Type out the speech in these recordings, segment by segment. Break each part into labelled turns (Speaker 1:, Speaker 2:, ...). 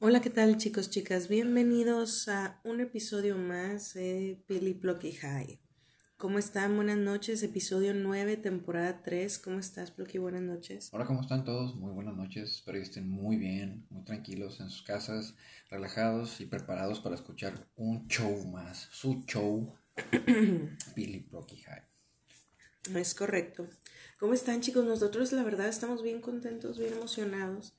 Speaker 1: Hola, ¿qué tal chicos, chicas? Bienvenidos a un episodio más de Billy Blocky High. ¿Cómo están? Buenas noches, episodio 9, temporada 3. ¿Cómo estás, Blocky? Buenas noches.
Speaker 2: Hola, ¿cómo están todos? Muy buenas noches. Espero que estén muy bien, muy tranquilos en sus casas, relajados y preparados para escuchar un show más, su show, Billy Blocky High.
Speaker 1: Es correcto. ¿Cómo están chicos? Nosotros la verdad estamos bien contentos, bien emocionados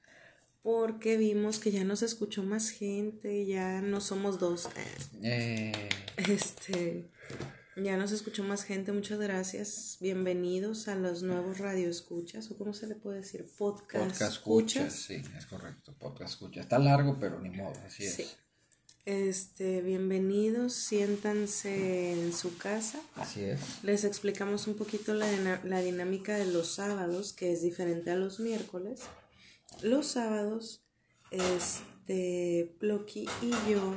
Speaker 1: porque vimos que ya nos escuchó más gente, ya no somos dos.
Speaker 2: Eh,
Speaker 1: Este, ya nos escuchó más gente, muchas gracias. Bienvenidos a los nuevos radioescuchas, o cómo se le puede decir, podcast,
Speaker 2: podcast escuchas, sí, es correcto, podcast escuchas. Está largo, pero ni modo, así es.
Speaker 1: Sí. Este, bienvenidos, siéntanse en su casa.
Speaker 2: Así es.
Speaker 1: Les explicamos un poquito la, la dinámica de los sábados, que es diferente a los miércoles. Los sábados, este, Plocky y yo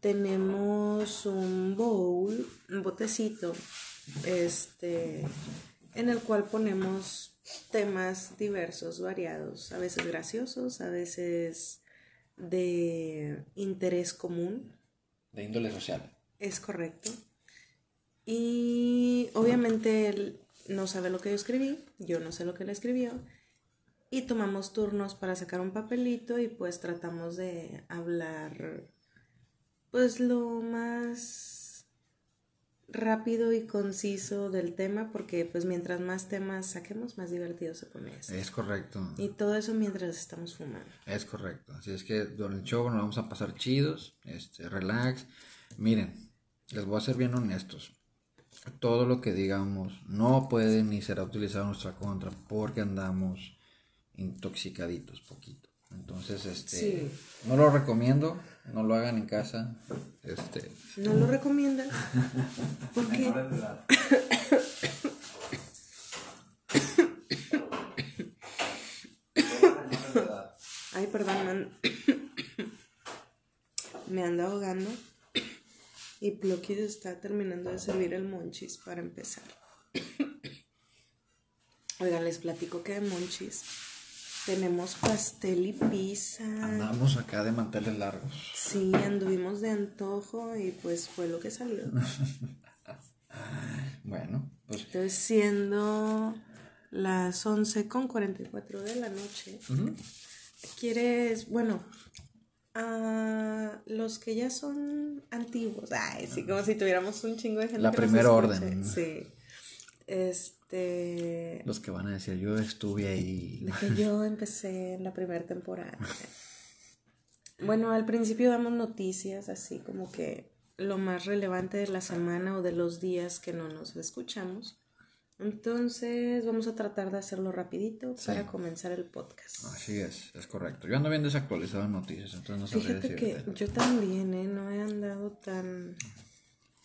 Speaker 1: tenemos un bowl, un botecito, este, en el cual ponemos temas diversos, variados, a veces graciosos, a veces de interés común.
Speaker 2: De índole social.
Speaker 1: Es correcto. Y obviamente él no sabe lo que yo escribí, yo no sé lo que él escribió. Y tomamos turnos para sacar un papelito y pues tratamos de hablar pues lo más rápido y conciso del tema porque pues mientras más temas saquemos más divertido se pone esto.
Speaker 2: Es correcto.
Speaker 1: Y todo eso mientras estamos fumando.
Speaker 2: Es correcto. Así es que durante el show nos vamos a pasar chidos, este, relax. Miren, les voy a ser bien honestos. Todo lo que digamos no puede ni será utilizado en nuestra contra porque andamos intoxicaditos poquito. Entonces, este,
Speaker 1: Sí.
Speaker 2: no lo recomiendo, no lo hagan en casa. Este,
Speaker 1: ¿No lo recomiendas? Porque Ay, perdón, me, an- me anda ahogando. Y Plocky está terminando de servir el monchis para empezar. Oigan, les platico que de monchis tenemos pastel y pizza.
Speaker 2: andamos acá de manteles largos.
Speaker 1: Sí, anduvimos de antojo y pues fue lo que salió.
Speaker 2: Bueno, pues
Speaker 1: Entonces, siendo las 11 con 44 de la noche, ¿quieres, bueno, a los que ya son antiguos, ay, sí, como si tuviéramos un chingo de gente.
Speaker 2: La primera orden.
Speaker 1: Sí. Este.
Speaker 2: Los que van a decir, yo estuve ahí.
Speaker 1: Que yo empecé en la primera temporada. Bueno, al principio damos noticias así como que lo más relevante de la semana o de los días que no nos escuchamos. Entonces vamos a tratar de hacerlo rapidito para comenzar el podcast.
Speaker 2: Así es, es correcto. Yo ando bien desactualizado en noticias, entonces no
Speaker 1: Fíjate que
Speaker 2: decirte.
Speaker 1: yo también, ¿eh? No he andado tan...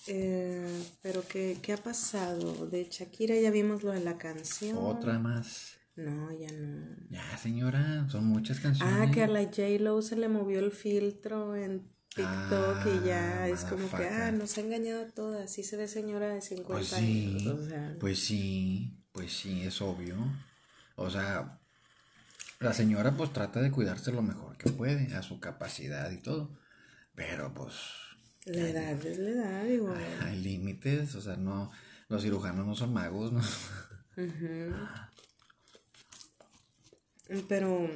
Speaker 1: eh, pero ¿qué, ¿qué ha pasado? De Shakira ya vimos lo de la canción.
Speaker 2: Otra más.
Speaker 1: No, ya no.
Speaker 2: Ya, señora, son muchas canciones.
Speaker 1: Ah, que a la J-Lo se le movió el filtro en TikTok y ya
Speaker 2: Ah,
Speaker 1: es como que, ah, nos ha engañado todas. Sí se ve señora de 50
Speaker 2: Pues sí,
Speaker 1: años. O sea,
Speaker 2: pues sí, pues sí, es obvio. O sea, la señora pues trata de cuidarse lo mejor que puede, a su capacidad y todo. Pero pues
Speaker 1: la edad es la edad, digo.
Speaker 2: hay límites, o sea, no, los cirujanos no son magos, ¿no?
Speaker 1: Pero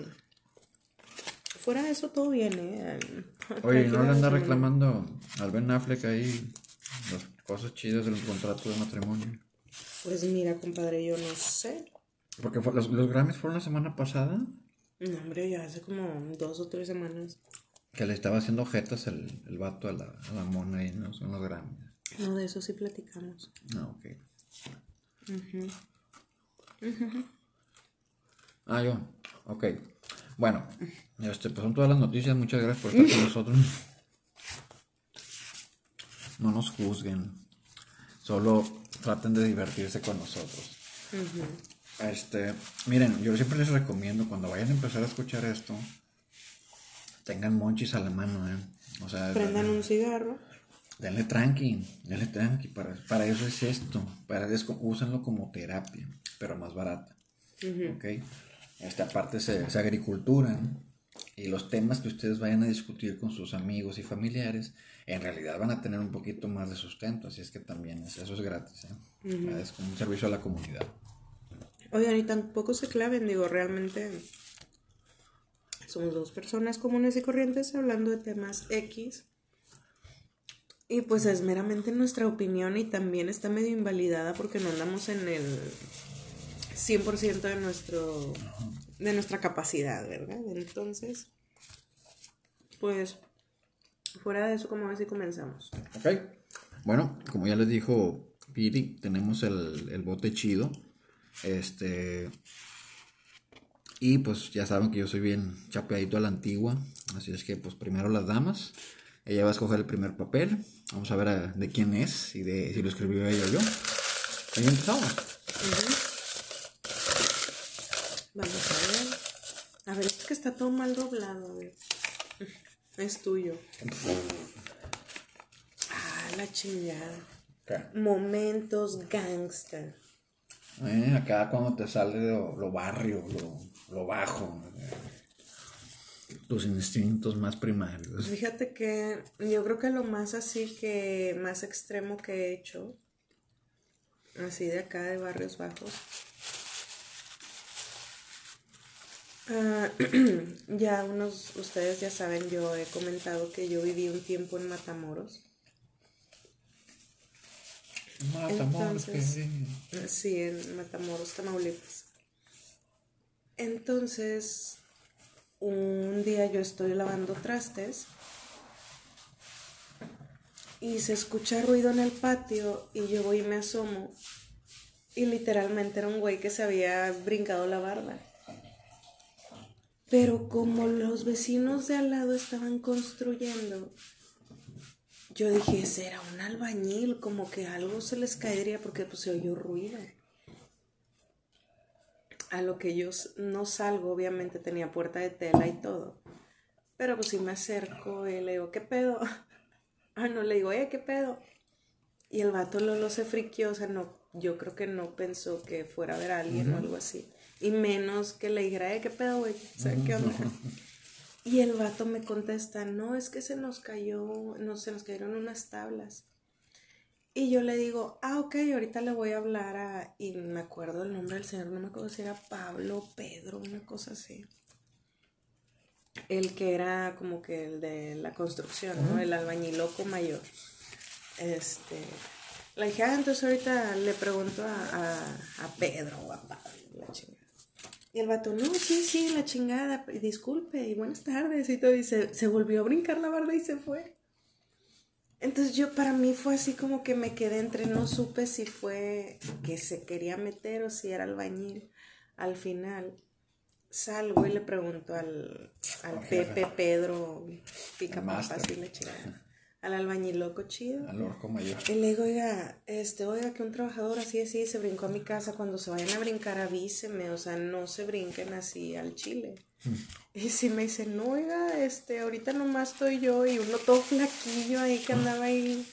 Speaker 1: fuera de eso todo bien, ¿eh?
Speaker 2: Oye, ¿no le anda reclamando al Ben Affleck ahí las cosas chidas del contrato de matrimonio?
Speaker 1: Pues mira, compadre, yo no sé.
Speaker 2: Porque fue- los, los Grammys fueron la semana pasada
Speaker 1: No, hombre, ya hace como dos o tres semanas.
Speaker 2: Que le estaba haciendo jetas el, el vato a la, a la mona ahí en los, en los Grammys.
Speaker 1: No, de eso sí platicamos.
Speaker 2: Ah, ok. Ah, yo. Ok. Bueno, este, pues son todas las noticias. Muchas gracias por estar con nosotros. No nos juzguen. Solo traten de divertirse con nosotros. Este, miren, yo siempre les recomiendo cuando vayan a empezar a escuchar esto, tengan monchis a la mano, ¿eh? O sea,
Speaker 1: Prendan un cigarro.
Speaker 2: Denle tranqui, denle tranqui, para, para eso es esto, para eso, úsenlo como terapia, pero más barata, ¿ok? Esta parte es, es agricultura, ¿no? y los temas que ustedes vayan a discutir con sus amigos y familiares, en realidad van a tener un poquito más de sustento, así es que también es, eso es gratis, ¿eh? es como un servicio a la comunidad.
Speaker 1: Oigan, y tampoco se claven, digo, realmente somos dos personas comunes y corrientes hablando de temas X. Y pues es meramente nuestra opinión y también está medio invalidada porque no andamos en el 100% de, nuestro, de nuestra capacidad, ¿verdad? Entonces, pues, fuera de eso, como así comenzamos?
Speaker 2: Ok. Bueno, como ya les dijo Piri, tenemos el, el bote chido. Este. Y pues ya saben que yo soy bien chapeadito a la antigua. Así es que, pues primero las damas. Ella va a escoger el primer papel. Vamos a ver de quién es y de si lo escribió ella o yo. Ahí empezamos.
Speaker 1: Vamos a ver. A ver, es que está todo mal doblado. A ver. Es tuyo. Ah, la chingada. Momentos gangster.
Speaker 2: Eh, acá cuando te sale lo, lo barrio, lo, lo, bajo. Tus instintos más primarios.
Speaker 1: Fíjate que yo creo que lo más así que, más extremo que he hecho, así de acá de barrios bajos, Ah, ya unos, ustedes ya saben, yo he comentado que yo viví un tiempo en Matamoros. Matamoros, sí, en Matamoros, Tamaulipas. Entonces, un día yo estoy lavando trastes y se escucha ruido en el patio y yo voy y me asomo y literalmente era un güey que se había brincado la barda. Pero como los vecinos de al lado estaban construyendo, yo dije, será un albañil, como que algo se les caería porque pues se oyó ruido. A lo que yo no salgo, obviamente tenía puerta de tela y todo. Pero pues si me acerco y le digo, ¿qué pedo? Ah, no, le digo, eh, ¿qué pedo? Y el vato lo, lo se friquió, o sea, no, yo creo que no pensó que fuera a ver a alguien o algo así. Y menos que le dijera, ¿qué pedo, güey? O ¿qué onda? Y el vato me contesta, no, es que se nos cayó, no, se nos cayeron unas tablas. Y yo le digo, ah, ok, ahorita le voy a hablar a, y me acuerdo el nombre del señor, no me acuerdo si era Pablo, Pedro, una cosa así. El que era como que el de la construcción, ¿no? El albañiloco mayor. Este, la dije, ah, entonces ahorita le pregunto a, a, Pedro o a Pablo, la chingada. Y el vato, no, sí, sí, la chingada, disculpe y buenas tardes y todo. Y se, volvió a brincar la barda y se fue. Entonces yo para mí fue así como que me quedé entre, no supe si fue que se quería meter o si era albañil. Al final salgo y le pregunto al, al Pepe Pedro Pica Papas y la chingada al albañiloco chido.
Speaker 2: Al orco mayor.
Speaker 1: Y le digo, oiga, este, oiga, que un trabajador así, así, se brincó a mi casa. Cuando se vayan a brincar, avíseme. O sea, no se brinquen así al chile. Mm. Y si me dice, no, oiga, este, ahorita nomás estoy yo y uno todo flaquillo ahí que andaba ahí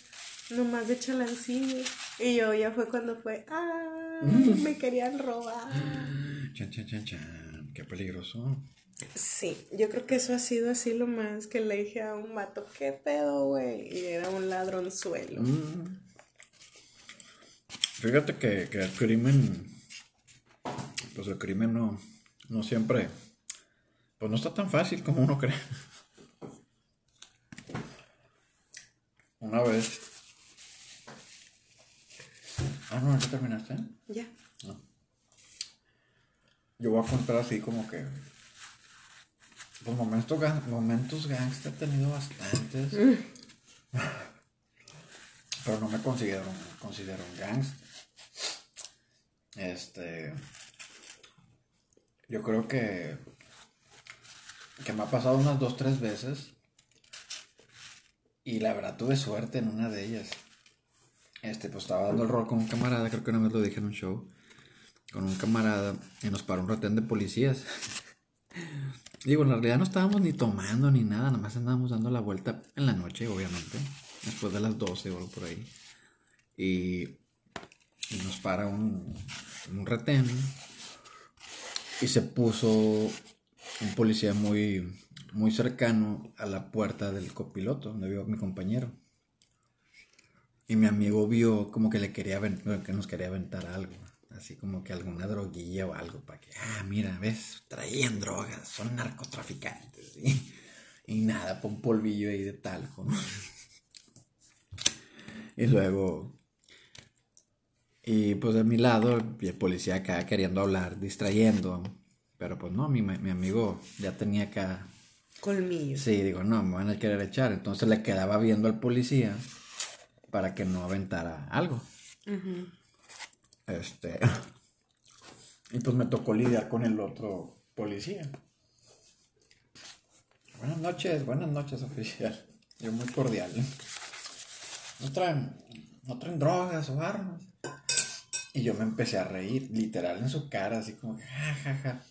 Speaker 1: nomás de chalancillo. Y yo ya fue cuando fue, ah, me querían robar.
Speaker 2: Chan, chan, chan, chan, qué peligroso.
Speaker 1: Sí, yo creo que eso ha sido así lo más que le dije a un mato, ¿qué pedo, güey? Y era un ladronzuelo. Mm.
Speaker 2: Fíjate que, el crimen, pues el crimen no, no siempre, pues no está tan fácil como uno cree. Una vez. Ah, no, ¿ya terminaste?
Speaker 1: Ya.
Speaker 2: Yo voy a contar así como que pues momentos, momentos gangsta he tenido bastantes. Pero no me considero, considero un gangsta. Este. Yo creo que. Que me ha pasado unas dos, tres veces. Y la verdad tuve suerte en una de ellas. Este, pues estaba dando el rol con un camarada, creo que una vez lo dije en un show. Con un camarada y nos paró un retén de policías. Digo, en realidad no estábamos ni tomando ni nada, nada más andábamos dando la vuelta en la noche, obviamente, después de las 12 o algo por ahí. Y, nos para un, un retén y se puso un policía muy, muy cercano a la puerta del copiloto, donde vio mi compañero. Y mi amigo vio como que le quería que nos quería aventar algo. Así como que alguna droguilla o algo para que, ah, mira, ves, traían drogas, son narcotraficantes. Y nada, pon polvillo ahí de talco. y luego, y pues de mi lado, el policía acá queriendo hablar, distrayendo. Pero pues no, mi, mi amigo ya tenía acá...
Speaker 1: Colmillo.
Speaker 2: Sí, digo, no, me van a querer echar. Entonces le quedaba viendo al policía para que no aventara algo. Este. Y pues me tocó lidiar con el otro policía. Buenas noches, buenas noches, oficial. Yo muy cordial. No traen, no traen drogas o armas. Y yo me empecé a reír, literal, en su cara, así como jajaja. Ja,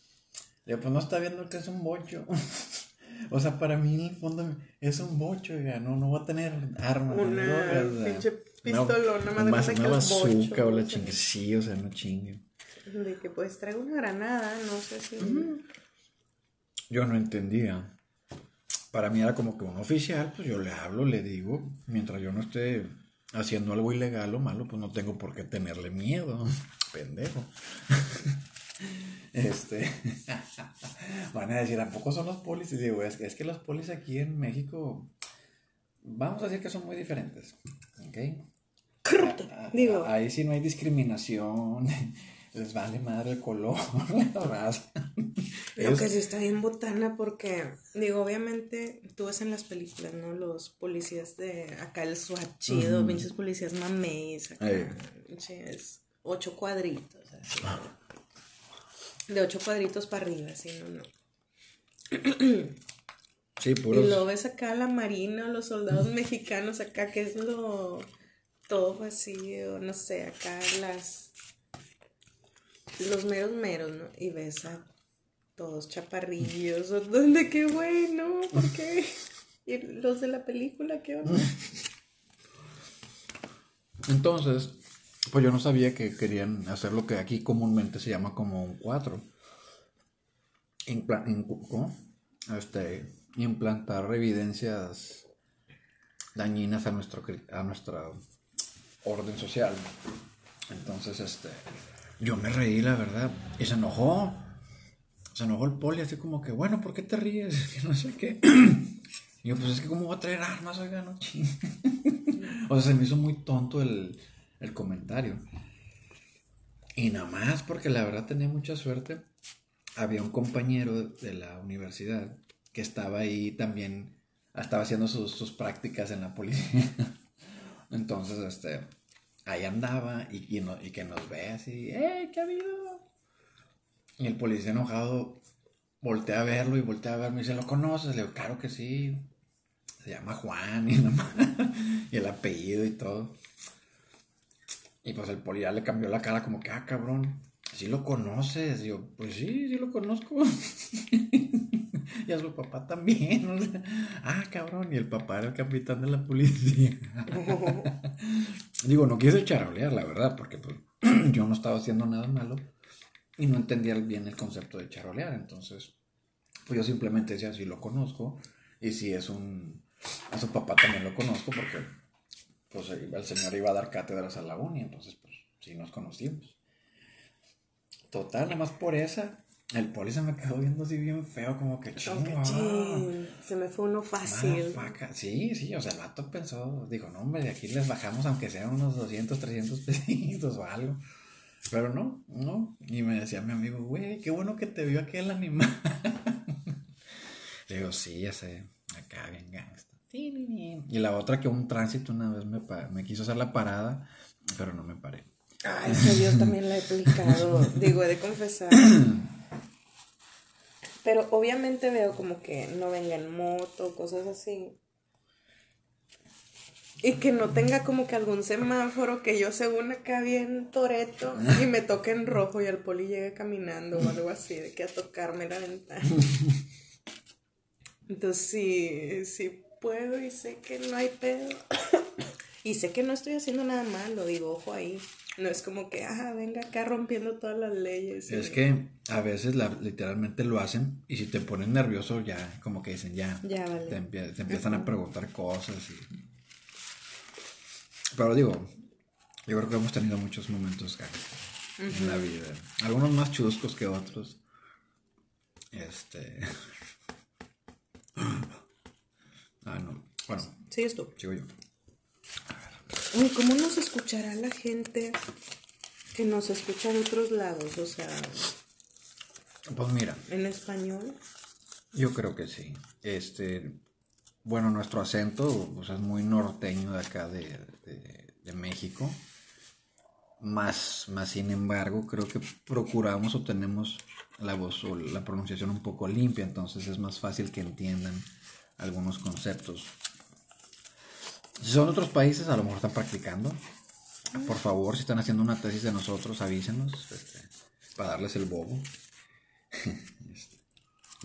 Speaker 2: ja. pues no está viendo que es un bocho. o sea, para mí en el fondo es un bocho, ya, no, no voy a tener armas.
Speaker 1: Una drogas, pinche pistolona,
Speaker 2: más, más que bazooka o la chingue, sí, o sea, no chingue.
Speaker 1: De que pues traigo una granada, no sé si...
Speaker 2: Yo no entendía para mí era como que un oficial, pues yo le hablo, le digo, mientras yo no esté haciendo algo ilegal o malo, pues no tengo por qué tenerle miedo, pendejo. este, van a decir, ¿a poco son los polis? Y digo, es, es que los polis aquí en México, vamos a decir que son muy diferentes, ¿ok? Digo. Ahí sí no hay discriminación, les vale madre el color, la raza.
Speaker 1: Lo que sí está bien botana porque, digo, obviamente tú ves en las películas, ¿no? Los policías de acá, el SWAT chido, pinches policías mameis, acá, es ocho cuadritos, así. De ocho cuadritos para arriba, así, no, no.
Speaker 2: Sí, puros.
Speaker 1: Y luego ves acá la marina, los soldados mexicanos acá, que es lo todo vacío, no sé, acá las los meros meros, ¿no? Y ves a todos chaparrillos, ¿dónde qué bueno? ¿Por qué? ¿Y los de la película qué onda?
Speaker 2: Entonces, pues yo no sabía que querían hacer lo que aquí comúnmente se llama como un 4. ¿Cómo? Este, implantar evidencias dañinas a nuestro a nuestra orden social. Entonces, este, yo me reí, la verdad, y se enojó. Se enojó el poli, así como que, bueno, ¿por qué te ríes? Que no sé qué. Y yo, pues es que, ¿cómo voy a traer armas? Oiga, no O sea, se me hizo muy tonto el, el comentario. Y nada más, porque la verdad tenía mucha suerte. Había un compañero de la universidad que estaba ahí también, estaba haciendo sus, sus prácticas en la policía. Entonces, este, ahí andaba y, que nos ve así, ¡eh, qué ha habido! Y el policía enojado voltea a verlo y voltea a verme y dice, ¿lo conoces? Le digo, claro que sí. Se llama Juan y, y el apellido y todo. Y pues el policía le cambió la cara como que, ah, cabrón, ¿sí lo conoces? Y yo, pues sí, sí lo conozco. y a su papá también. ah, cabrón. Y el papá era el capitán de la policía. Digo, no quise charolear, la verdad, porque pues, yo no estaba haciendo nada malo y no entendía bien el concepto de charolear. Entonces, pues yo simplemente decía, si lo conozco y si es un... A su papá también lo conozco porque pues el señor iba a dar cátedras a la uni, entonces pues sí nos conocimos. Total, nada más por esa, el poli se me quedó viendo así bien feo, como que chingo.
Speaker 1: Se me fue uno fácil.
Speaker 2: Sí, sí, o sea, el vato pensó, dijo, no, hombre, de aquí les bajamos aunque sean unos 200, 300 pesitos o algo. Pero no, no. Y me decía mi amigo, güey, qué bueno que te vio aquel animal. Le digo, sí, ya sé, acá bien gangsta. Y la otra que un tránsito una vez me, me quiso hacer la parada, pero no me paré.
Speaker 1: Ay, eso Dios también la he aplicado. Digo, he de confesar. Pero obviamente veo como que no venga en moto, cosas así. Y que no tenga como que algún semáforo que yo según acá bien toreto y me toque en rojo y el poli llegue caminando o algo así, de que a tocarme la ventana. Entonces sí, sí puedo y sé que no hay pedo. Y sé que no estoy haciendo nada malo, digo, ojo ahí. No es como que, ah, venga acá rompiendo todas las leyes.
Speaker 2: Es que a veces la, literalmente lo hacen y si te pones nervioso ya, como que dicen, ya,
Speaker 1: Ya, vale.
Speaker 2: te, empie- te empiezan a preguntar cosas. Y... Pero digo, yo creo que hemos tenido muchos momentos gangster en la vida. Algunos más chuscos que otros. Este... ah, no. Bueno,
Speaker 1: Sigues tú.
Speaker 2: sigo yo.
Speaker 1: Uy, ¿cómo nos escuchará la gente que nos escucha de otros lados? O sea,
Speaker 2: Pues mira,
Speaker 1: en español.
Speaker 2: Yo creo que sí. Este, bueno, nuestro acento pues, es muy norteño de acá de, de- de México. Más, más sin embargo, creo que procuramos o tenemos la voz o la pronunciación un poco limpia, entonces es más fácil que entiendan algunos conceptos. Si son otros países, a lo mejor están practicando. Por favor, si están haciendo una tesis de nosotros, avísenos este, para darles el bobo.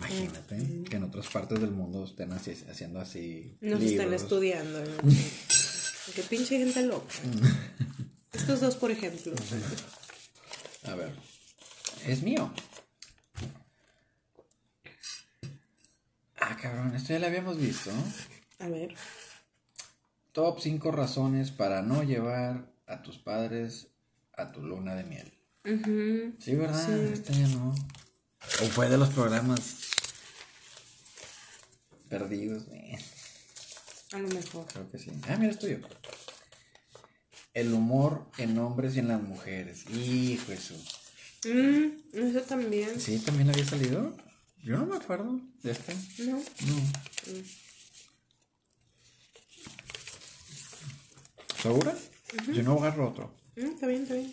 Speaker 2: Este, Imagínate que en otras partes del mundo estén así- haciendo así.
Speaker 1: Nos están estudiando. ¿no? Qué pinche gente loca. Estos dos, por ejemplo.
Speaker 2: A ver. Es mío. Ah, cabrón, esto ya lo habíamos visto.
Speaker 1: A ver.
Speaker 2: Top 5 razones para no llevar a tus padres a tu luna de miel. Sí, ¿verdad? Este ya no. O fue de los programas perdidos. Eh,
Speaker 1: A lo mejor.
Speaker 2: Creo que sí. Ah, mira, es tuyo. El humor en hombres y en las mujeres. Hijo su.
Speaker 1: Mm, eso también.
Speaker 2: Sí, también había salido. Yo no me acuerdo de este.
Speaker 1: No.
Speaker 2: No. ¿Segura? Yo no agarro otro.
Speaker 1: Mm, está bien, está bien.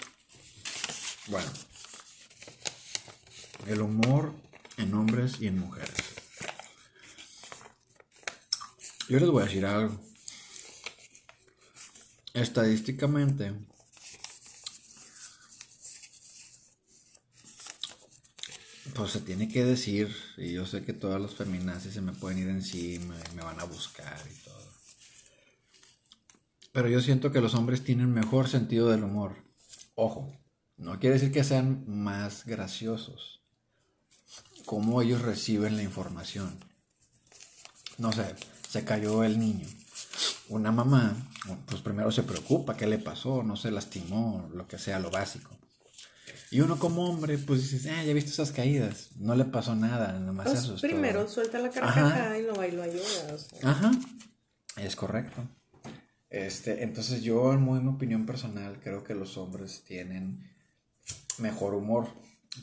Speaker 2: Bueno. El humor en hombres y en mujeres. Yo les voy a decir algo. Estadísticamente, pues se tiene que decir, y yo sé que todas las feminazis se me pueden ir encima y me van a buscar y todo. Pero yo siento que los hombres tienen mejor sentido del humor. Ojo, no quiere decir que sean más graciosos. Cómo ellos reciben la información. No sé, se cayó el niño. Una mamá, pues primero se preocupa, ¿qué le pasó? No se lastimó, lo que sea, lo básico. Y uno como hombre, pues dices, ah, ya viste esas caídas, no le pasó nada, nomás se
Speaker 1: Pues
Speaker 2: asustó.
Speaker 1: primero suelta la carcajada y no bailo ayuda. O sea.
Speaker 2: Ajá, es correcto. Este, entonces yo, en muy mi opinión personal, creo que los hombres tienen mejor humor.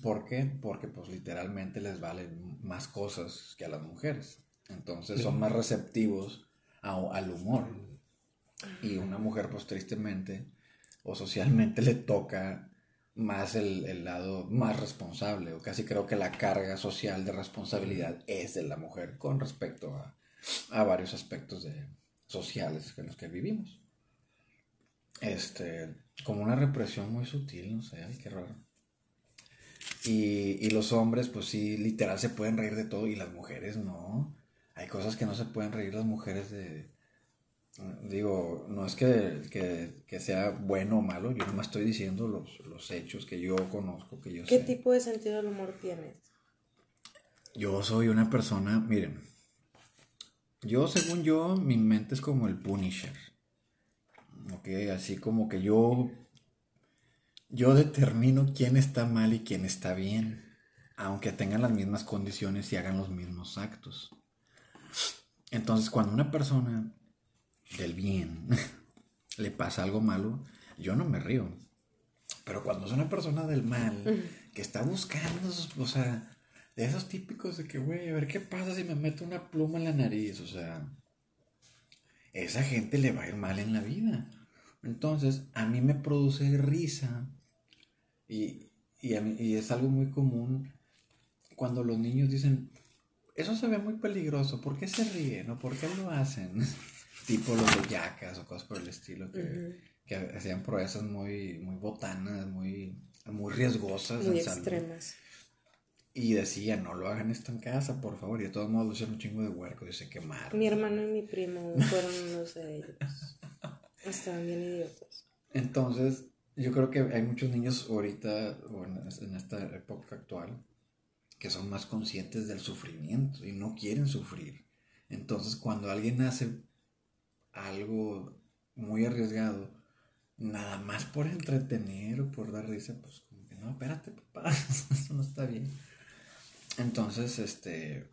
Speaker 2: ¿Por qué? Porque pues literalmente les valen más cosas que a las mujeres. Entonces son más receptivos a- al humor. Y una mujer pues tristemente o socialmente le toca más el, el lado más responsable. O casi creo que la carga social de responsabilidad es de la mujer con respecto a, a varios aspectos de, sociales en los que vivimos. Este, como una represión muy sutil, no sé, ay, qué raro. Y, y los hombres, pues sí, literal se pueden reír de todo y las mujeres no. Hay cosas que no se pueden reír las mujeres de... Digo, no es que, que- que sea bueno o malo, yo nomás estoy diciendo los, los hechos que yo conozco, que yo
Speaker 1: ¿Qué
Speaker 2: sé.
Speaker 1: tipo de sentido del humor tienes?
Speaker 2: Yo soy una persona, miren, yo según yo, mi mente es como el Punisher. Ok, así como que yo, yo determino quién está mal y quién está bien, aunque tengan las mismas condiciones y hagan los mismos actos. Entonces, cuando una persona del bien le pasa algo malo, yo no me río. Pero cuando es una persona del mal que está buscando, o sea, de esos típicos de que, güey, a ver qué pasa si me meto una pluma en la nariz, o sea, esa gente le va a ir mal en la vida. Entonces, a mí me produce risa y, y, a mí- y es algo muy común cuando los niños dicen, eso se ve muy peligroso, ¿por qué se ríen o por qué lo hacen? tipo los de yacas o cosas por el estilo que, que hacían proezas muy, muy botanas, muy, muy riesgosas.
Speaker 1: Muy
Speaker 2: en salud. Y decía, no lo hagan esto en casa, por favor. Y de todos modos, lo hicieron un chingo de huercos y se quemaron.
Speaker 1: Mi hermano y mi primo fueron unos de ellos. Estaban bien idiotas.
Speaker 2: Entonces, yo creo que hay muchos niños ahorita, o en esta época actual, que son más conscientes del sufrimiento y no quieren sufrir. Entonces, cuando alguien hace algo muy arriesgado, nada más por entretener o por dar risa, pues como que no, espérate, papá, eso no está bien. Entonces, este,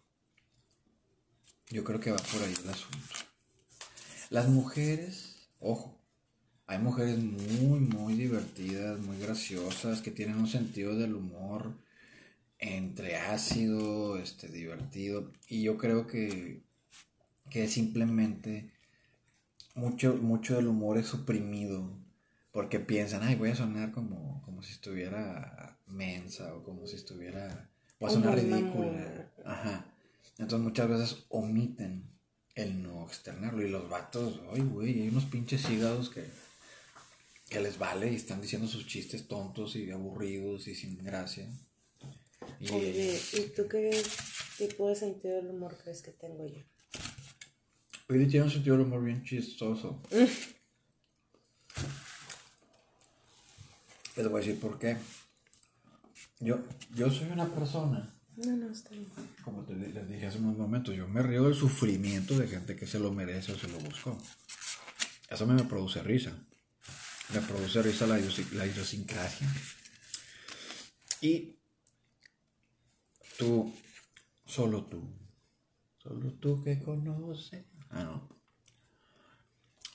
Speaker 2: yo creo que va por ahí el asunto. Las mujeres, ojo, hay mujeres muy, muy divertidas, muy graciosas, que tienen un sentido del humor entre ácido, este, divertido. Y yo creo que, que simplemente mucho, mucho del humor es suprimido. Porque piensan, ay, voy a sonar como, como si estuviera mensa o como si estuviera. Voy a sonar ridícula. Ajá. Entonces muchas veces omiten el no externarlo. Y los vatos, ay, güey, hay unos pinches hígados que, que les vale y están diciendo sus chistes tontos y aburridos y sin gracia.
Speaker 1: Oye, ¿y tú qué tipo de sentido del humor crees que tengo yo?
Speaker 2: Pili tiene un sentido del humor bien chistoso. Les voy a decir por qué. Yo, yo soy una persona.
Speaker 1: No, no, está bien.
Speaker 2: Como te, les dije hace unos momentos, yo me río del sufrimiento de gente que se lo merece o se lo buscó. Eso me, me produce risa. Me produce risa la, la idiosincrasia. Y Tú, solo tú, solo tú que conoces. Ah, no.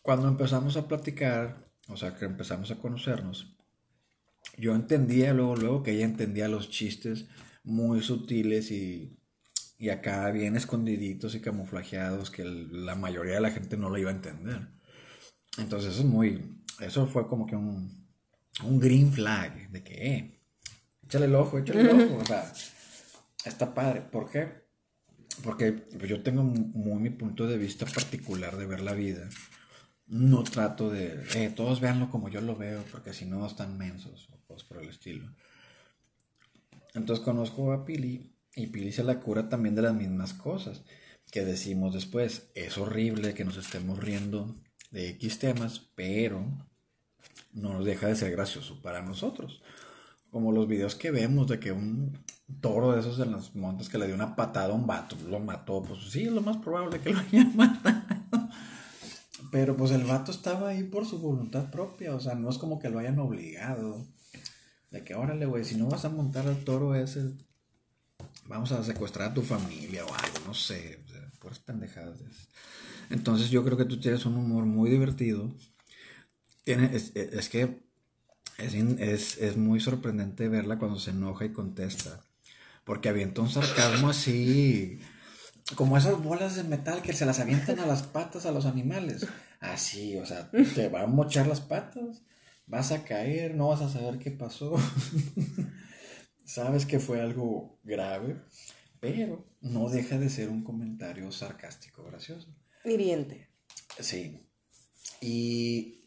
Speaker 2: Cuando empezamos a platicar, o sea, que empezamos a conocernos, yo entendía luego, luego que ella entendía los chistes muy sutiles y, y acá bien escondiditos y camuflajeados que la mayoría de la gente no lo iba a entender. Entonces eso es muy, eso fue como que un, un green flag de que, eh, échale el ojo, échale el ojo, o sea, está padre. ¿Por qué? Porque yo tengo muy mi punto de vista particular de ver la vida. No trato de, eh, todos veanlo como yo lo veo, porque si no están mensos por el estilo. Entonces conozco a Pili y Pili se la cura también de las mismas cosas que decimos después. Es horrible que nos estemos riendo de X temas, pero no nos deja de ser gracioso para nosotros. Como los videos que vemos de que un toro de esos en los montes que le dio una patada a un vato, lo mató, pues sí, es lo más probable que lo haya matado. Pero pues el vato estaba ahí por su voluntad propia, o sea, no es como que lo hayan obligado. De que, órale, güey, si no vas a montar al toro ese, vamos a secuestrar a tu familia o algo, no sé, puras pendejadas. Entonces yo creo que tú tienes un humor muy divertido. Tiene, es, es que es, es, es, muy sorprendente verla cuando se enoja y contesta. Porque avienta un sarcasmo así, como esas bolas de metal que se las avientan a las patas a los animales. Así, o sea, te van a mochar las patas, vas a caer, no vas a saber qué pasó. Sabes que fue algo grave, pero no deja de ser un comentario sarcástico, gracioso.
Speaker 1: Hiriente.
Speaker 2: Sí. Y,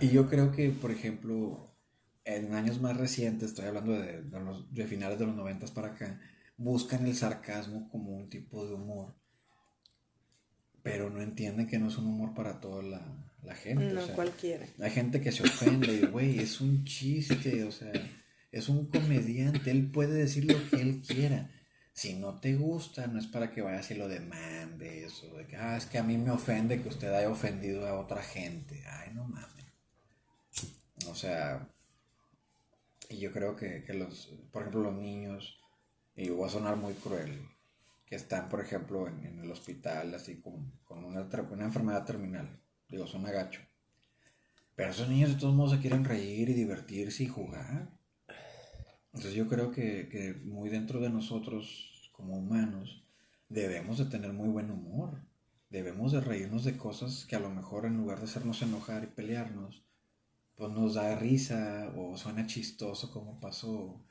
Speaker 2: y yo creo que, por ejemplo, en años más recientes, estoy hablando de, de, finales de los noventas para acá, buscan el sarcasmo como un tipo de humor, pero no entienden que no es un humor para toda la, la gente.
Speaker 1: No cualquiera.
Speaker 2: Hay gente que se ofende y, güey, es un chiste, o sea, es un comediante, él puede decir lo que él quiera. Si no te gusta, no es para que vayas y lo demandes, o de que, ah, es que a mí me ofende que usted haya ofendido a otra gente. Ay, no mames. O sea, y yo creo que, los, por ejemplo, los niños, y voy a sonar muy cruel, que están, por ejemplo, en, el hospital, así con, con una, una, enfermedad terminal, digo, son agacho. Pero esos niños de todos modos se quieren reír y divertirse y jugar. Entonces yo creo que, que muy dentro de nosotros, como humanos, debemos de tener muy buen humor. Debemos de reírnos de cosas que a lo mejor en lugar de hacernos enojar y pelearnos, pues nos da risa o suena chistoso como pasó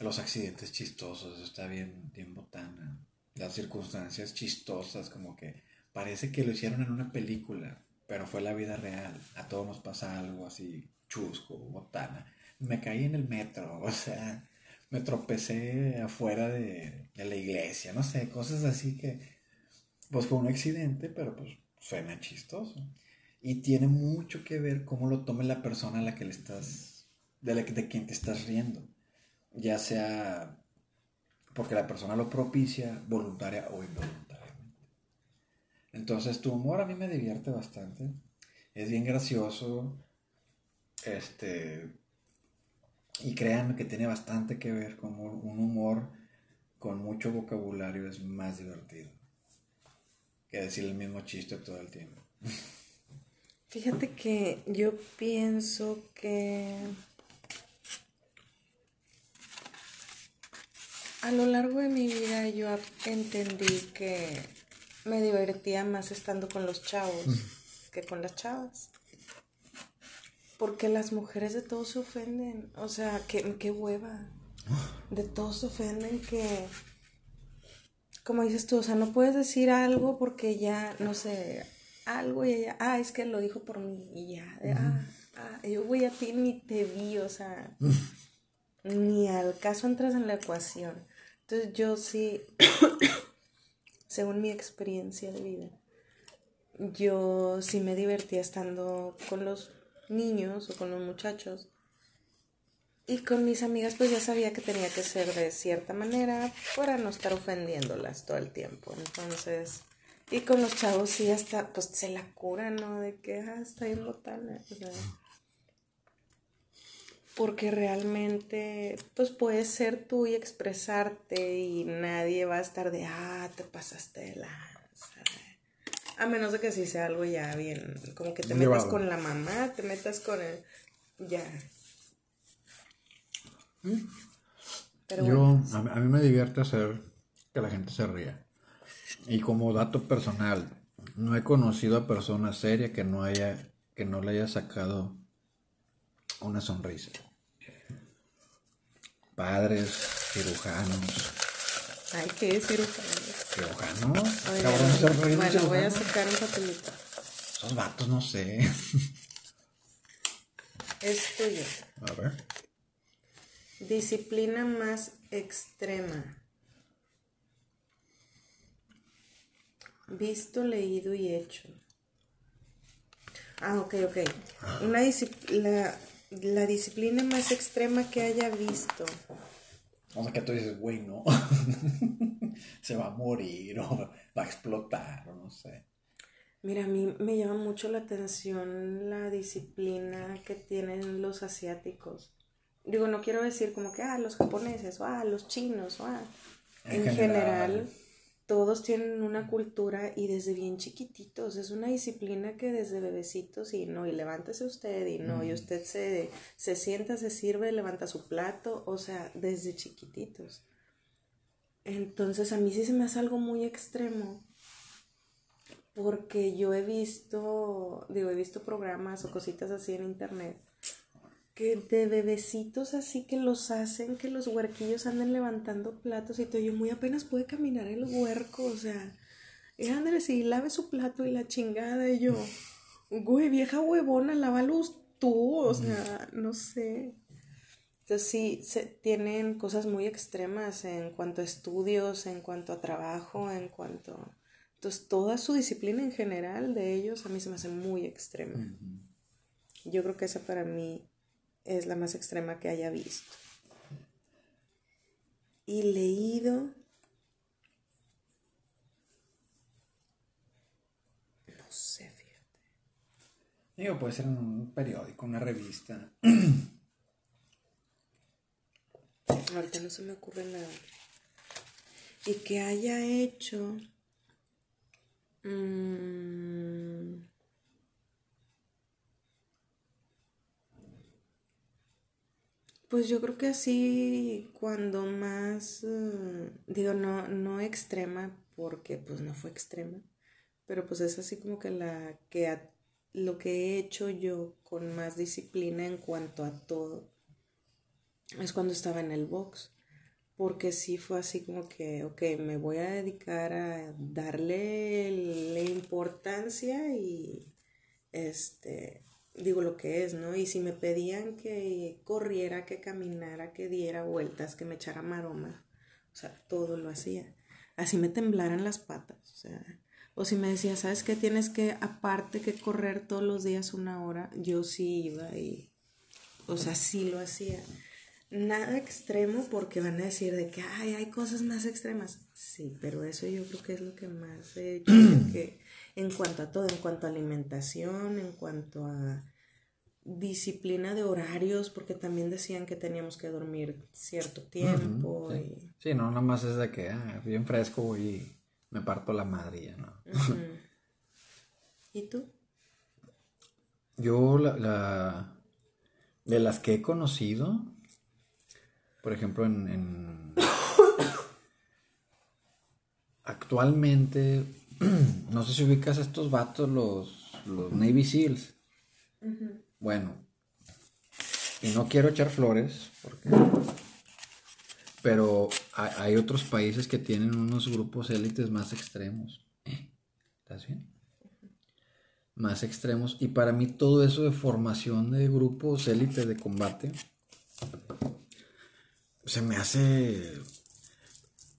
Speaker 2: los accidentes chistosos, está bien, bien botana. Las circunstancias chistosas, como que parece que lo hicieron en una película, pero fue la vida real. A todos nos pasa algo así chusco, botana. Me caí en el metro, o sea, me tropecé afuera de, de la iglesia, no sé, cosas así que, pues fue un accidente, pero pues suena chistoso. Y tiene mucho que ver cómo lo tome la persona a la que le estás, de, la, de quien te estás riendo. Ya sea porque la persona lo propicia, voluntaria o involuntariamente. Entonces tu humor a mí me divierte bastante. Es bien gracioso. Este. Y créanme que tiene bastante que ver con un humor con mucho vocabulario es más divertido que decir el mismo chiste todo el tiempo.
Speaker 1: Fíjate que yo pienso que a lo largo de mi vida yo entendí que me divertía más estando con los chavos que con las chavas. Porque las mujeres de todos se ofenden. O sea, qué, qué hueva. De todos se ofenden que como dices tú, o sea, no puedes decir algo porque ya, no sé, algo y ella, ah, es que lo dijo por mí y ya, ah, ah, yo voy a ti ni te vi, o sea, ni al caso entras en la ecuación. Entonces yo sí, según mi experiencia de vida, yo sí me divertía estando con los niños o con los muchachos y con mis amigas pues ya sabía que tenía que ser de cierta manera para no estar ofendiéndolas todo el tiempo. Entonces, y con los chavos sí hasta pues se la cura, ¿no? De que ah, está en botana. Porque realmente pues puedes ser tú y expresarte y nadie va a estar de ah, te pasaste de lanza. A menos de que sí sea algo ya bien, como que te metas con la mamá, te metas con el ya
Speaker 2: yo, a, mí me divierte hacer que la gente se ría. Y como dato personal, no he conocido a persona seria que no haya, que no le haya sacado una sonrisa. Padres, cirujanos.
Speaker 1: Ay, ¿qué es cirujano?
Speaker 2: ¿Cirujano?
Speaker 1: bueno, voy a sacar un papelito.
Speaker 2: Esos vatos, no sé.
Speaker 1: Es tuyo. A ver. Disciplina más extrema. Visto, leído y hecho. Ah, ok, ok. Una la, la disciplina más extrema que haya visto.
Speaker 2: O sea, que tú dices, güey, no. Se va a morir o va a explotar o no sé.
Speaker 1: Mira, a mí me llama mucho la atención la disciplina que tienen los asiáticos. Digo, no quiero decir como que, ah, los japoneses, o ah, los chinos, o ah. En, general, todos tienen una cultura y desde bien chiquititos, es una disciplina que desde bebecitos y no, y levántese usted y no, y usted se, se sienta, se sirve, levanta su plato, o sea, desde chiquititos. Entonces a mí sí se me hace algo muy extremo porque yo he visto, digo, he visto programas o cositas así en internet que de bebecitos así que los hacen, que los huerquillos anden levantando platos y todo. Yo muy apenas puede caminar el huerco, o sea, y ándale, si lave su plato y la chingada, y yo, güey, vieja huevona, luz tú, o sea, no sé. Entonces sí, se, tienen cosas muy extremas en cuanto a estudios, en cuanto a trabajo, en cuanto... Entonces toda su disciplina en general de ellos a mí se me hace muy extrema. Yo creo que esa para mí es la más extrema que haya visto. Y leído, no sé, fíjate.
Speaker 2: Digo, puede ser un periódico, una revista.
Speaker 1: Ahorita no se me ocurre nada. Y que haya hecho... Mmm, Pues yo creo que así cuando más, eh, digo, no, no extrema, porque pues no fue extrema, pero pues es así como que la que lo que he hecho yo con más disciplina en cuanto a todo es cuando estaba en el box, porque sí fue así como que, ok, me voy a dedicar a darle la importancia y este digo lo que es, ¿no? Y si me pedían que corriera, que caminara, que diera vueltas, que me echara maroma, o sea, todo lo hacía. Así me temblaran las patas, o sea, O si me decía, ¿sabes qué? Tienes que, aparte que correr todos los días una hora, yo sí iba y, o sea, sí lo hacía. Nada extremo porque van a decir de que, ay, hay cosas más extremas. Sí, pero eso yo creo que es lo que más he hecho, en cuanto a todo, en cuanto a alimentación, en cuanto a disciplina de horarios, porque también decían que teníamos que dormir cierto tiempo.
Speaker 2: sí.
Speaker 1: y...
Speaker 2: Sí, no, nada más es de que, ah, bien fresco y me parto la madre, ya, ¿no?
Speaker 1: Ujú. ¿Y tú?
Speaker 2: Yo, la, la- de las que he conocido, por ejemplo, en, en- actualmente, no sé si ubicas a estos vatos, los, los Navy SEALs. Bueno, y no quiero echar flores, porque, pero hay, otros países que tienen unos grupos élites más extremos. ¿Estás bien? Más extremos. Y para mí todo eso de formación de grupos élites de combate se me hace...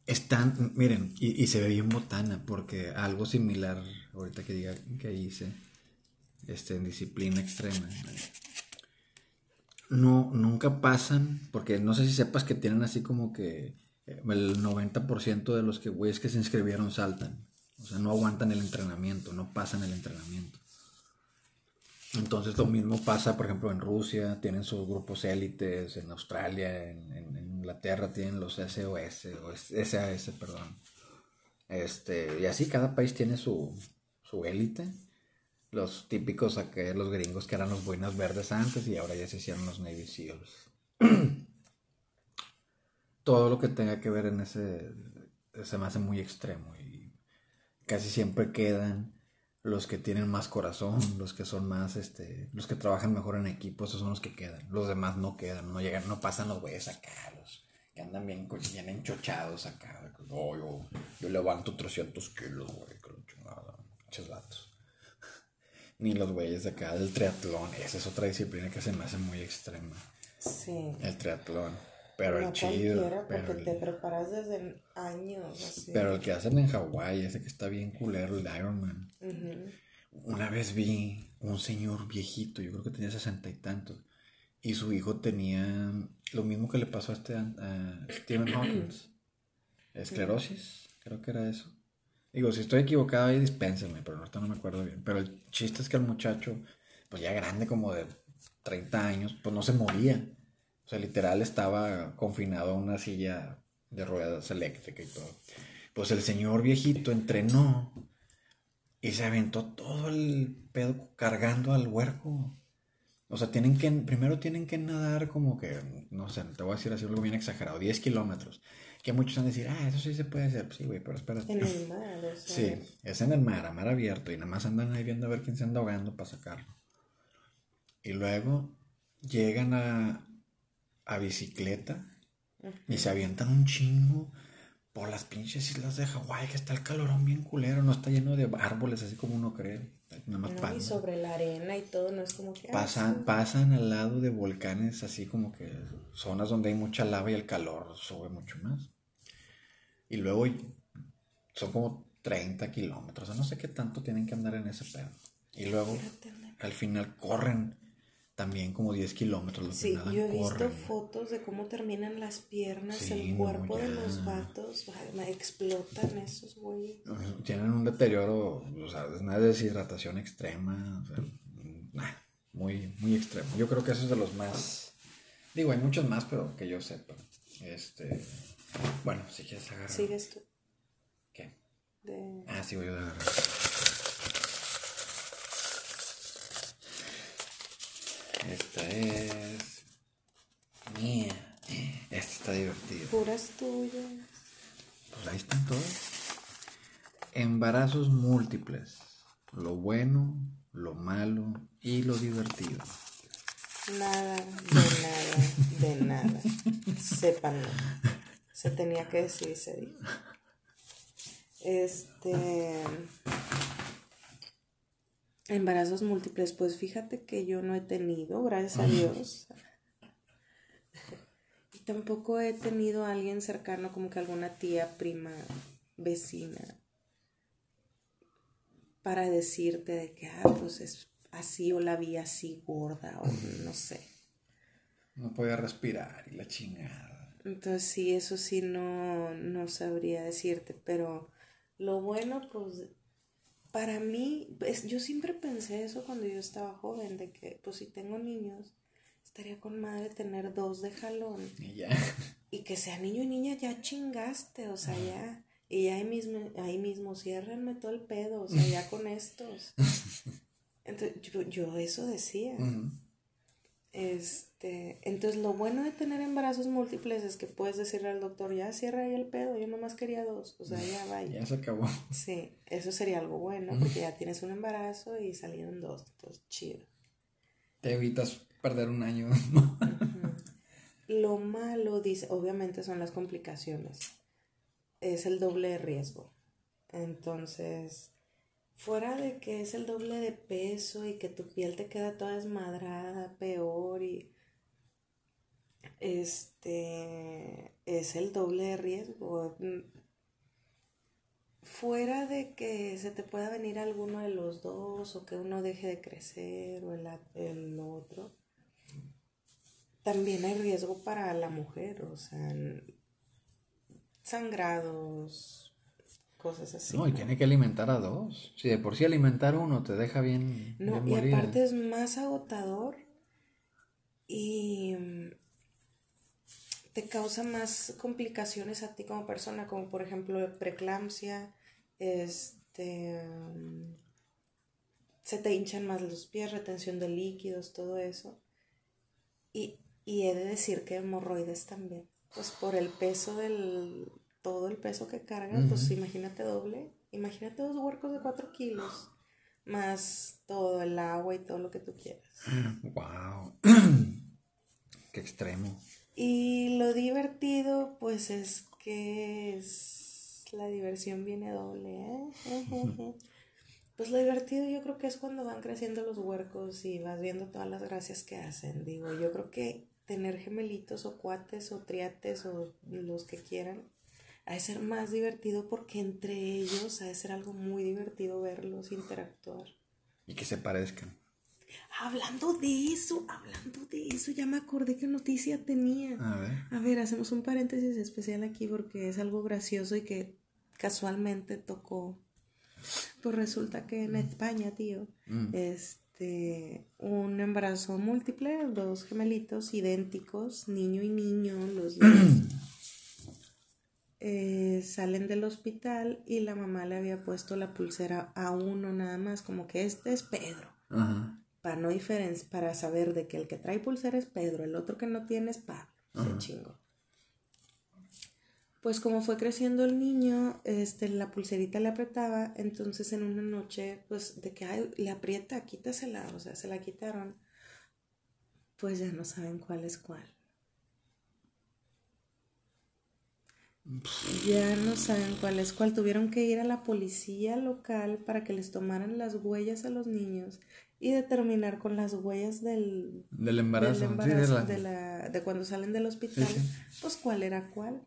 Speaker 2: Están, miren, y, y se ve bien botana, porque algo similar, ahorita que diga que hice, este, en disciplina extrema. No, nunca pasan, porque no sé si sepas que tienen así como que eh, el 90% de los que güeyes que se inscribieron saltan. O sea, no aguantan el entrenamiento, no pasan el entrenamiento. Entonces lo mismo pasa, por ejemplo, en Rusia, tienen sus grupos élites, en Australia, en, en- Inglaterra tienen los SOS, o SAS, perdón. Este, y así cada país tiene su, su élite. Los típicos acá, los gringos que eran los boinas verdes antes y ahora ya se hicieron los Navy SEALs. Todo lo que tenga que ver en ese se me hace muy extremo y casi siempre quedan los que tienen más corazón, los que son más, este, los que trabajan mejor en equipo, esos son los que quedan. Los demás no quedan, no llegan, no pasan los güeyes acá, los que andan bien, bien enchochados acá. No, yo, yo levanto 300 kilos, güey, que la chingada, pinches vatos. Ni los güeyes de acá del triatlón, esa es otra disciplina que se me hace muy extrema,
Speaker 1: Sí.
Speaker 2: el triatlón. Pero
Speaker 1: no
Speaker 2: el chido, pero
Speaker 1: porque
Speaker 2: el-
Speaker 1: te preparas desde años. Así.
Speaker 2: pero el que hacen en Hawái, ese que está bien culero, el Ironman.
Speaker 1: Ujú.
Speaker 2: Una vez vi un señor viejito, yo creo que tenía sesenta y tantos, y su hijo tenía lo mismo que le pasó a este a Stephen Hawking, esclerosis, creo que era eso. Digo, si estoy equivocado ahí dispénsenme, pero ahorita no me acuerdo bien. Pero el chiste es que el muchacho, pues ya grande, como de 30 años, pues no se movía. O sea, literal estaba confinado a una silla de ruedas eléctrica y todo. Pues el señor viejito entrenó y se aventó todo el pedo cargando al huerco. O sea, tienen que, primero tienen que nadar como que, no sé, te voy a decir así algo bien exagerado, 10 kilómetros. Que muchos van a decir, ah, eso sí se puede hacer. Pues sí, güey, pero espérate.
Speaker 1: En el mar, o sea.
Speaker 2: Sí, es en el mar, a mar abierto, y nada más andan ahí viendo a ver quién se anda ahogando para sacarlo. Y luego llegan a, a bicicleta y se avientan un chingo por las pinches islas de Hawái, que está el calorón bien culero, no está lleno de árboles así como uno cree. Nada más
Speaker 1: y sobre la arena y todo, no es como que. ah,
Speaker 2: pasan,
Speaker 1: sí.
Speaker 2: pasan al lado de volcanes, así como que zonas donde hay mucha lava y el calor sube mucho más. Y luego son como 30 kilómetros, o sea, no sé qué tanto tienen que andar en ese pedo. Y luego al final corren también como 10 kilómetros. Que
Speaker 1: Sí,
Speaker 2: nadan,
Speaker 1: yo he visto fotos de cómo terminan las piernas,
Speaker 2: Sí,
Speaker 1: el
Speaker 2: no,
Speaker 1: cuerpo de los vatos. explotan esos güeyes.
Speaker 2: Tienen un deterioro, o sea, es una deshidratación extrema, o sea, nah, muy, muy extremo. Yo creo que eso es de los más, digo, hay muchos más, pero que yo sepa. Este, bueno, si quieres agarrar.
Speaker 1: ¿Sigues tú?
Speaker 2: ¿Qué?
Speaker 1: De...
Speaker 2: Ah, sí, voy a agarrar. Esta es mía. Esta está divertida.
Speaker 1: Puras tuyas.
Speaker 2: Pues ahí están todos. Embarazos múltiples. Lo bueno, lo malo y lo divertido.
Speaker 1: Nada, de nada, de nada. Sépanlo. Se tenía que decir, se dijo. Este. Embarazos múltiples, pues fíjate que yo no he tenido, gracias a Dios. Y tampoco he tenido a alguien cercano, como que alguna tía, prima, vecina. para decirte de que, ah, pues es así o la vi así gorda o no sé.
Speaker 2: No podía respirar y la chingada.
Speaker 1: Entonces sí, eso sí no, no sabría decirte, pero lo bueno, pues para mí, pues, yo siempre pensé eso cuando yo estaba joven, de que pues si tengo niños, estaría con madre tener dos de jalón.
Speaker 2: Y ya.
Speaker 1: Y que sea niño y niña, ya chingaste, o sea, ya. Y ya ahí mismo, ahí mismo, ciérrenme todo el pedo, o sea, ya con estos. Entonces, yo, yo eso decía. Este, entonces lo bueno de tener embarazos múltiples es que puedes decirle al doctor, ya cierra ahí el pedo, yo nomás quería dos, o sea, ya vaya.
Speaker 2: Ya se acabó.
Speaker 1: Sí, eso sería algo bueno, porque ya tienes un embarazo y salieron dos, entonces chido.
Speaker 2: Te evitas perder un año.
Speaker 1: Lo malo, dice, obviamente son las complicaciones. Es el doble de riesgo. Entonces, fuera de que es el doble de peso y que tu piel te queda toda desmadrada, peor y este es el doble de riesgo. Fuera de que se te pueda venir alguno de los dos o que uno deje de crecer o el, el otro, también hay riesgo para la mujer, o sea, sangrados, cosas así.
Speaker 2: No, y tiene que alimentar a dos. Si de por sí alimentar uno te deja bien.
Speaker 1: No, y aparte es más agotador y mm, te causa más complicaciones a ti como persona, como por ejemplo preeclampsia, este mm, se te hinchan más los pies, retención de líquidos, todo eso. Y, y he de decir que hemorroides también. Pues por el peso del. Todo el peso que cargan, pues imagínate doble. Imagínate dos huercos de cuatro kilos. Más todo el agua y todo lo que tú quieras.
Speaker 2: ¡Wow! ¡Qué extremo!
Speaker 1: Y lo divertido, pues es que es, la diversión viene doble, ¿eh? Pues lo divertido yo creo que es cuando van creciendo los huercos y vas viendo todas las gracias que hacen. Digo, yo creo que tener gemelitos o cuates o triates o los que quieran, ha de ser más divertido porque entre ellos ha de ser algo muy divertido verlos interactuar.
Speaker 2: Y que se parezcan.
Speaker 1: Hablando de eso, hablando de eso, ya me acordé qué noticia tenía.
Speaker 2: A ver.
Speaker 1: A ver, hacemos un paréntesis especial aquí porque es algo gracioso y que casualmente tocó. Pues resulta que en España, tío,
Speaker 2: Mm.
Speaker 1: este, un embarazo múltiple, dos gemelitos idénticos, niño y niño, los dos. eh, salen del hospital y la mamá le había puesto la pulsera a uno nada más, como que este es Pedro,
Speaker 2: Ajá.
Speaker 1: para no diferenciar, para saber de que el que trae pulsera es Pedro, el otro que no tiene es Pablo, se
Speaker 2: Ajá.
Speaker 1: chingó. Pues como fue creciendo el niño, este, la pulserita le apretaba, entonces en una noche, pues de que ay, le aprieta, quítasela, o sea, se la quitaron, pues ya no saben cuál es cuál. Ya no saben cuál es cuál. Tuvieron que ir a la policía local para que les tomaran las huellas a los niños y determinar con las huellas del,
Speaker 2: Del embarazo.
Speaker 1: del
Speaker 2: sí,
Speaker 1: embarazo,
Speaker 2: de la-
Speaker 1: de, la, de cuando salen del hospital,
Speaker 2: Sí, sí.
Speaker 1: pues cuál era cuál.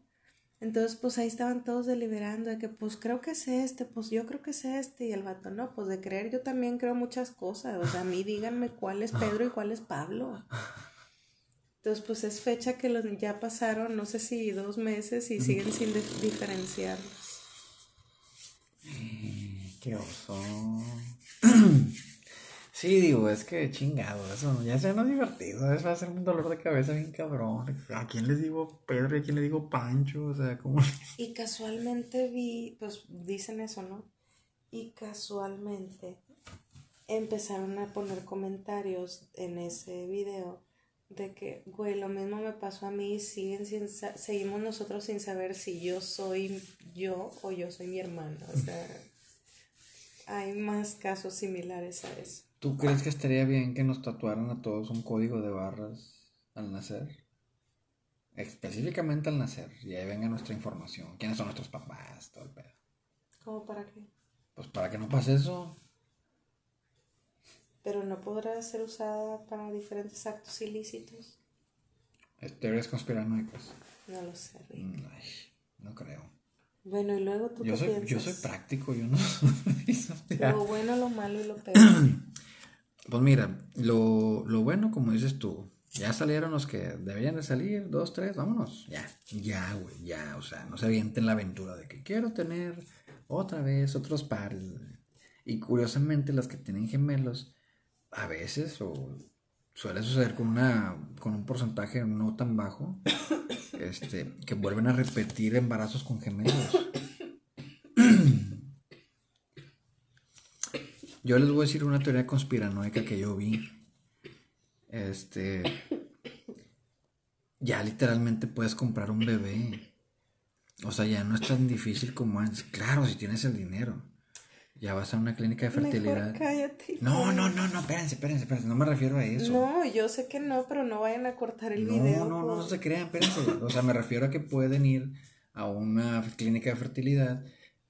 Speaker 1: Entonces, pues ahí estaban todos deliberando de que, pues creo que es este, pues yo creo que es este, y el vato, no, pues de creer yo también creo muchas cosas, o sea, a mí díganme cuál es Pedro y cuál es Pablo. Entonces, pues es fecha que los, ya pasaron, no sé si dos meses y siguen sin dif- diferenciarlos.
Speaker 2: Qué oso. Sí, digo, es que chingado, eso ya sea no divertido, eso va a ser un dolor de cabeza bien cabrón. ¿A quién les digo Pedro y a quién le digo Pancho? O sea, como...
Speaker 1: Y casualmente vi, pues dicen eso, ¿no? Y casualmente empezaron a poner comentarios en ese video de que, güey, lo mismo me pasó a mí, siguen sin seguimos nosotros sin saber si yo soy yo o yo soy mi hermana. O sea, hay más casos similares a eso.
Speaker 2: ¿Tú crees que estaría bien que nos tatuaran a todos un código de barras al nacer? Específicamente al nacer, y ahí venga nuestra información. ¿Quiénes son nuestros papás? Todo el pedo.
Speaker 1: ¿Cómo para qué?
Speaker 2: Pues para que no pase eso.
Speaker 1: Pero no podrá ser usada para diferentes actos ilícitos.
Speaker 2: Es Teorías conspiranoicas.
Speaker 1: No lo sé, Rick.
Speaker 2: Mm, ay, no creo.
Speaker 1: Bueno, y luego tú
Speaker 2: yo
Speaker 1: qué
Speaker 2: soy,
Speaker 1: piensas?
Speaker 2: Yo soy práctico, yo no
Speaker 1: Lo bueno, lo malo y lo peor.
Speaker 2: Pues mira, lo, lo bueno, como dices tú, ya salieron los que debían de salir, dos, tres, vámonos. Ya, ya, güey, ya. O sea, no se avienten la aventura de que quiero tener otra vez otros pares. Y curiosamente, las que tienen gemelos, a veces, o suele suceder con, una, con un porcentaje no tan bajo, este, que vuelven a repetir embarazos con gemelos. Yo les voy a decir una teoría conspiranoica que yo vi. Este. Ya literalmente puedes comprar un bebé. O sea, ya no es tan difícil como antes. Claro, si tienes el dinero. Ya vas a una clínica de fertilidad.
Speaker 1: Mejor cállate.
Speaker 2: No, no, no, no, espérense, espérense, espérense. No me refiero a eso.
Speaker 1: No, yo sé que no, pero no vayan a cortar el
Speaker 2: No,
Speaker 1: video.
Speaker 2: no, no,
Speaker 1: por-
Speaker 2: se crean, espérense. O sea, me refiero a que pueden ir a una clínica de fertilidad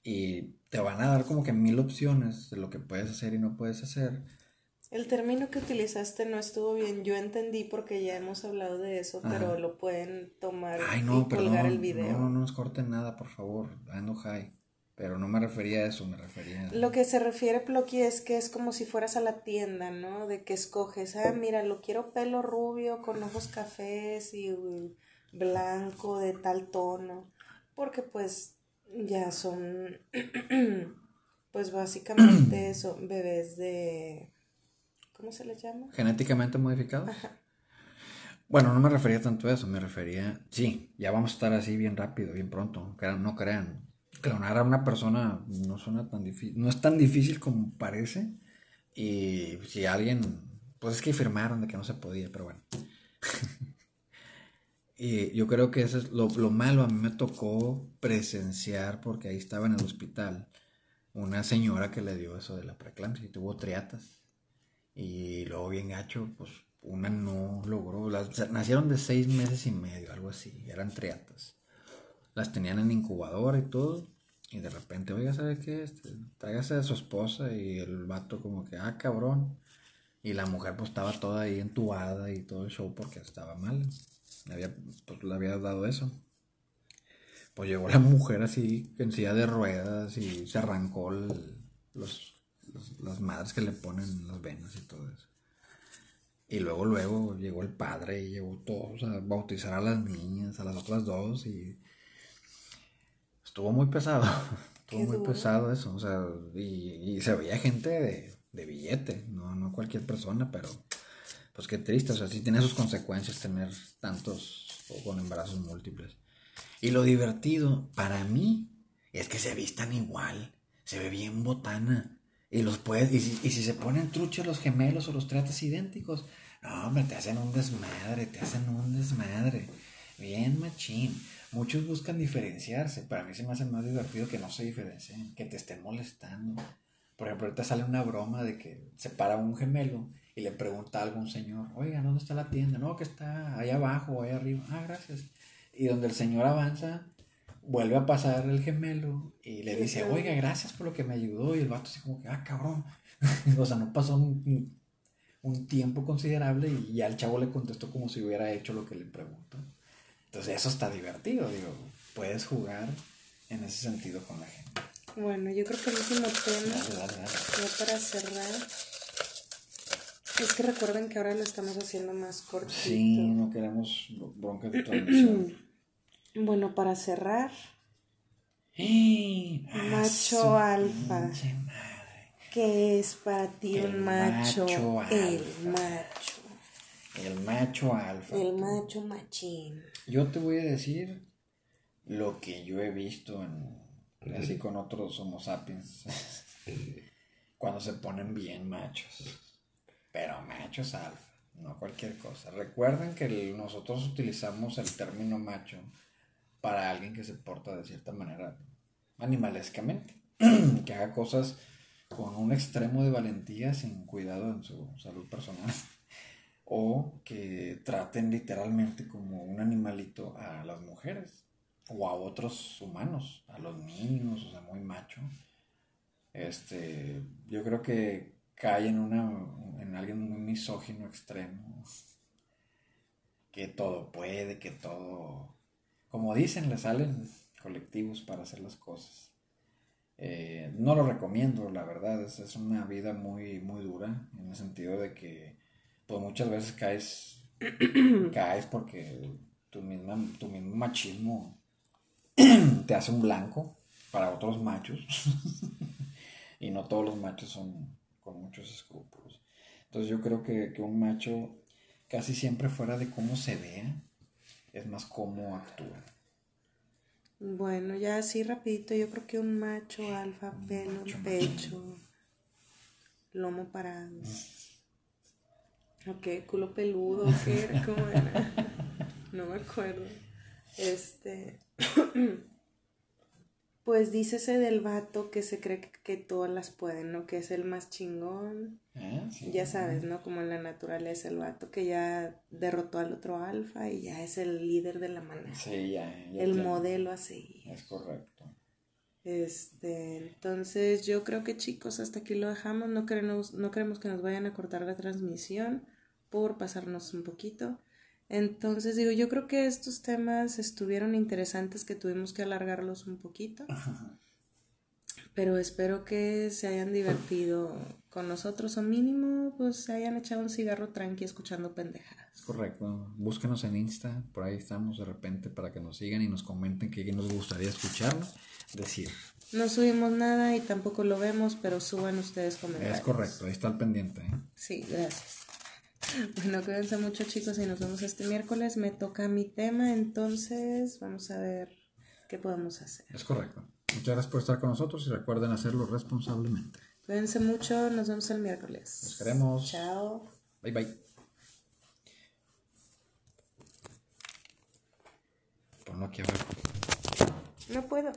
Speaker 2: y te van a dar como que mil opciones de lo que puedes hacer y no puedes hacer.
Speaker 1: El término que utilizaste no estuvo bien. Yo entendí porque ya hemos hablado de eso, pero lo pueden tomar
Speaker 2: Ay,
Speaker 1: y
Speaker 2: no,
Speaker 1: colgar el video.
Speaker 2: No, no nos corten nada, por favor. Ando high. Pero no me refería a eso, me refería a...
Speaker 1: Lo que se refiere, Ploqui, es que es como si fueras a la tienda, ¿no? De que escoges, ah, mira, lo quiero pelo rubio, con ojos cafés y uh, blanco de tal tono. Porque pues ya son, pues básicamente son bebés de, ¿cómo se les llama?
Speaker 2: ¿Genéticamente modificados? Bueno, no me refería tanto a eso, me refería... Sí, ya vamos a estar así bien rápido, bien pronto. No crean. Clonar a una persona no suena tan difícil, no es tan difícil como parece. Y si alguien... Pues es que firmaron de que no se podía, pero bueno. Y yo creo que eso es lo, lo malo. A mí me tocó presenciar, porque ahí estaba en el hospital, una señora que le dio eso de la preeclampsia y tuvo triatas. Y luego bien gacho, pues una no logró. Las, nacieron de seis meses y medio, algo así. Eran triatas. Las tenían en incubadora y todo. Y de repente, oiga, ¿sabe qué? Este, tráigase a su esposa y el vato como que, ah, cabrón. Y la mujer pues estaba toda ahí entubada y todo el show porque estaba mal. Le había, pues, le había dado eso. Pues llegó la mujer así en de ruedas y se arrancó los, los- las madres que le ponen en las venas y todo eso. Y luego, luego llegó el padre y llegó todos a bautizar a las niñas, a las otras dos y estuvo muy pesado. Estuvo muy
Speaker 1: duro.
Speaker 2: pesado eso. O sea, y, y se veía gente de, de billete, no, no cualquier persona, pero pues qué triste. O sea, sí tiene sus consecuencias tener tantos o con embarazos múltiples. Y lo divertido para mí es que se vistan igual. Se ve bien botana. Y los puedes, y si, y si se ponen truchos los gemelos o los tratas idénticos, no, hombre, te hacen un desmadre, te hacen un desmadre. Bien machín. Muchos buscan diferenciarse. Para mí se me hace más divertido que no se diferencien, que te estén molestando. Por ejemplo, ahorita sale una broma de que se para un gemelo y le pregunta a algún señor, oiga, ¿dónde está la tienda? No, que está allá abajo o allá arriba. Ah, gracias. Y donde el señor avanza, vuelve a pasar el gemelo y le dice, oiga, gracias por lo que me ayudó. Y el vato así como que, ah, cabrón. o sea, no pasó un, un tiempo considerable y ya el chavo le contestó como si hubiera hecho lo que le preguntó. Entonces eso está divertido, digo, puedes jugar en ese sentido con la gente.
Speaker 1: Bueno, yo creo que el último tema,
Speaker 2: Dale, dale, dale.
Speaker 1: ya para cerrar, es que recuerden que ahora lo estamos haciendo más cortito.
Speaker 2: Sí, no queremos broncas de transmisión.
Speaker 1: Bueno, para cerrar,
Speaker 2: ¡Eh! ¡Ah,
Speaker 1: Macho
Speaker 2: su
Speaker 1: alfa.
Speaker 2: madre!
Speaker 1: ¿qué es para ti
Speaker 2: El
Speaker 1: un macho?
Speaker 2: macho
Speaker 1: el macho.
Speaker 2: El macho alfa.
Speaker 1: El macho machín.
Speaker 2: Yo te voy a decir lo que yo he visto en, así con otros Homo sapiens. cuando se ponen bien machos. Pero machos alfa, no cualquier cosa. Recuerden que el- nosotros utilizamos el término macho para alguien que se porta de cierta manera animalescamente. que haga cosas con un extremo de valentía sin cuidado en su salud personal. O que traten literalmente como un animalito a las mujeres o a otros humanos, a los niños, o sea, muy macho. Este, yo creo que cae en una en alguien muy misógino extremo que todo puede, que todo como dicen, le salen colectivos para hacer las cosas. Eh, no lo recomiendo, la verdad, es, es, una vida muy, muy dura, en el sentido de que pues muchas veces caes, caes porque tu, misma, tu mismo machismo te hace un blanco para otros machos. y no todos los machos son con muchos escrúpulos. Entonces yo creo que, que un macho casi siempre fuera de cómo se vea, es más cómo actúa.
Speaker 1: Bueno, ya así rapidito, yo creo que un macho alfa, pelo, pecho, lomo parado. Ok, culo peludo, ¿qué era? ¿Cómo era? No me acuerdo. Este. Pues dícese del vato que se cree que, todas las pueden, ¿no? Que es el más chingón.
Speaker 2: Ah,
Speaker 1: ya sabes, ¿no? Como en la naturaleza, el vato que ya derrotó al otro alfa y ya es el líder de la manada.
Speaker 2: Sí, ya.
Speaker 1: el modelo a seguir.
Speaker 2: Es correcto.
Speaker 1: Este, entonces yo creo que chicos, hasta aquí lo dejamos. No queremos, no queremos que nos vayan a cortar la transmisión por pasarnos un poquito. Entonces digo, yo creo que estos temas estuvieron interesantes, que tuvimos que alargarlos un poquito. Pero espero que se hayan divertido con nosotros o mínimo pues se hayan echado un cigarro tranqui escuchando pendejadas.
Speaker 2: Correcto. Búsquenos en Insta, por ahí estamos de repente para que nos sigan y nos comenten qué nos gustaría escucharnos decir.
Speaker 1: No subimos nada y tampoco lo vemos, pero suban ustedes comentarios.
Speaker 2: Es correcto, ahí está el pendiente. ¿eh?
Speaker 1: Sí, gracias. Bueno, cuídense mucho chicos y nos vemos este miércoles. Me toca mi tema, entonces vamos a ver qué podemos hacer.
Speaker 2: Es correcto. Muchas gracias por estar con nosotros y recuerden hacerlo responsablemente.
Speaker 1: Cuídense mucho, nos vemos el miércoles.
Speaker 2: Nos queremos.
Speaker 1: Chao.
Speaker 2: Bye bye. Ponlo aquí abajo.
Speaker 1: No puedo.